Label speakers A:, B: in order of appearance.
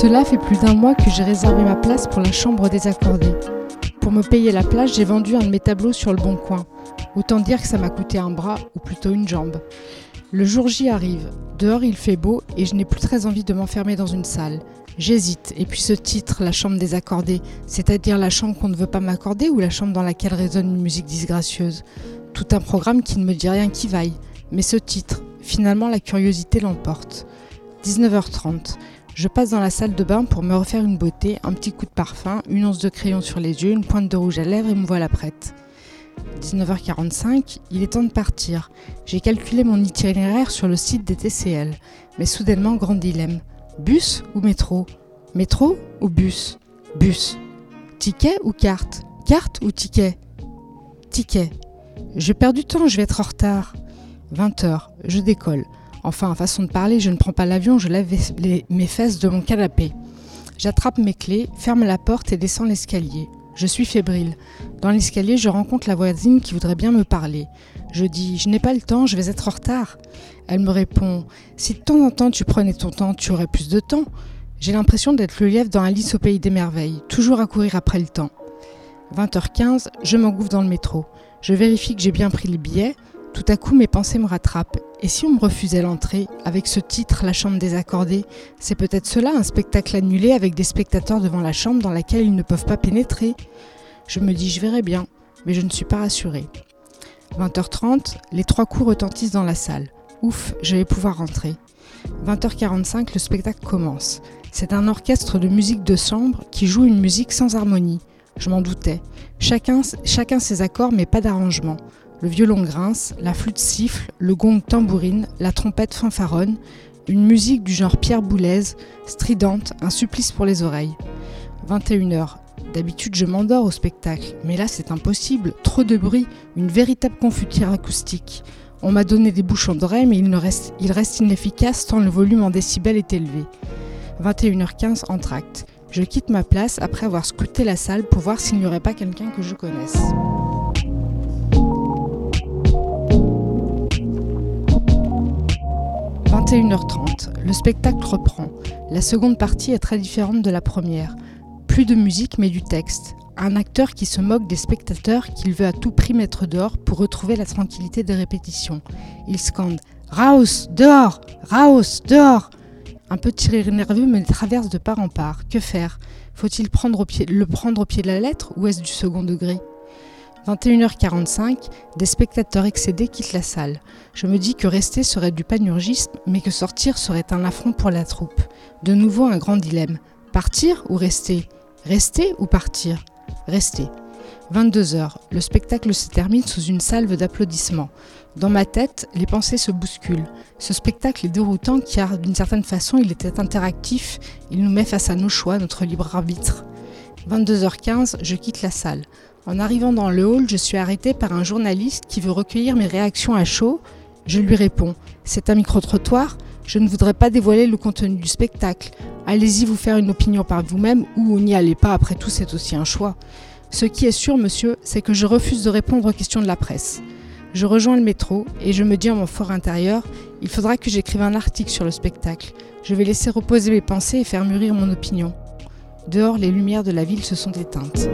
A: Cela fait plus d'un mois que j'ai réservé ma place pour la chambre désaccordée. Pour me payer la place, j'ai vendu un de mes tableaux sur le bon coin. Autant dire que ça m'a coûté un bras, ou plutôt une jambe. Le jour J arrive. Dehors il fait beau et je n'ai plus très envie de m'enfermer dans une salle. J'hésite, et puis ce titre, La chambre désaccordée, c'est-à-dire la chambre qu'on ne veut pas m'accorder ou la chambre dans laquelle résonne une musique disgracieuse? Tout un programme qui ne me dit rien qui vaille. Mais ce titre, finalement la curiosité l'emporte. 19h30. Je passe dans la salle de bain pour me refaire une beauté, un petit coup de parfum, une once de crayon sur les yeux, une pointe de rouge à lèvres et me voilà prête. 19h45, il est temps de partir. J'ai calculé mon itinéraire sur le site des TCL. Mais soudainement, grand dilemme. Bus ou métro? Métro ou bus? Bus. Ticket ou carte? Carte ou ticket? Ticket. Je perds du temps, je vais être en retard. 20h, je décolle. Enfin, façon de parler, je ne prends pas l'avion, je lève mes fesses de mon canapé. J'attrape mes clés, ferme la porte et descends l'escalier. Je suis fébrile. Dans l'escalier, je rencontre la voisine qui voudrait bien me parler. Je dis Je n'ai pas le temps, je vais être en retard. Elle me répond Si de temps en temps tu prenais ton temps, tu aurais plus de temps. J'ai l'impression d'être le lièvre dans Alice au pays des merveilles, toujours à courir après le temps. 20h15, je m'engouffre dans le métro. Je vérifie que j'ai bien pris le billet. Tout à coup, mes pensées me rattrapent. Et si on me refusait l'entrée, avec ce titre La chambre désaccordée, c'est peut-être cela un spectacle annulé avec des spectateurs devant la chambre dans laquelle ils ne peuvent pas pénétrer. Je me dis, je verrai bien, mais je ne suis pas rassurée. 20h30, les trois coups retentissent dans la salle. Ouf, je vais pouvoir rentrer. 20h45, le spectacle commence. C'est un orchestre de musique de chambre qui joue une musique sans harmonie. Je m'en doutais. Chacun, chacun ses accords, mais pas d'arrangement. Le violon grince, la flûte siffle, le gong tambourine, la trompette fanfaronne, une musique du genre Pierre Boulez, stridente, un supplice pour les oreilles. 21h. D'habitude, je m'endors au spectacle, mais là c'est impossible, trop de bruit, une véritable confuture acoustique. On m'a donné des bouchons d'oreilles, mais il, reste, il reste inefficace tant le volume en décibels est élevé. 21h15, entracte. Je quitte ma place après avoir scruté la salle pour voir s'il n'y aurait pas quelqu'un que je connaisse. 21h30, le spectacle reprend. La seconde partie est très différente de la première. Plus de musique mais du texte. Un acteur qui se moque des spectateurs qu'il veut à tout prix mettre dehors pour retrouver la tranquillité des répétitions. Il scande Raus, dehors Raus, dehors Un petit rire nerveux me traverse de part en part. Que faire? Faut-il le prendre au pied de la lettre ou est-ce du second degré? 21h45, des spectateurs excédés quittent la salle. Je me dis que rester serait du panurgisme, mais que sortir serait un affront pour la troupe. De nouveau un grand dilemme. Partir ou rester? Rester ou partir? Rester. 22h, le spectacle se termine sous une salve d'applaudissements. Dans ma tête, les pensées se bousculent. Ce spectacle est déroutant car, d'une certaine façon, il était interactif, il nous met face à nos choix, notre libre arbitre. 22h15, je quitte la salle. En arrivant dans le hall, je suis arrêtée par un journaliste qui veut recueillir mes réactions à chaud. Je lui réponds C'est un micro-trottoir Je ne voudrais pas dévoiler le contenu du spectacle. Allez-y vous faire une opinion par vous-même ou n'y allez pas, après tout, c'est aussi un choix. Ce qui est sûr, monsieur, c'est que je refuse de répondre aux questions de la presse. Je rejoins le métro et je me dis en mon fort intérieur il faudra que j'écrive un article sur le spectacle. Je vais laisser reposer mes pensées et faire mûrir mon opinion. Dehors, les lumières de la ville se sont éteintes.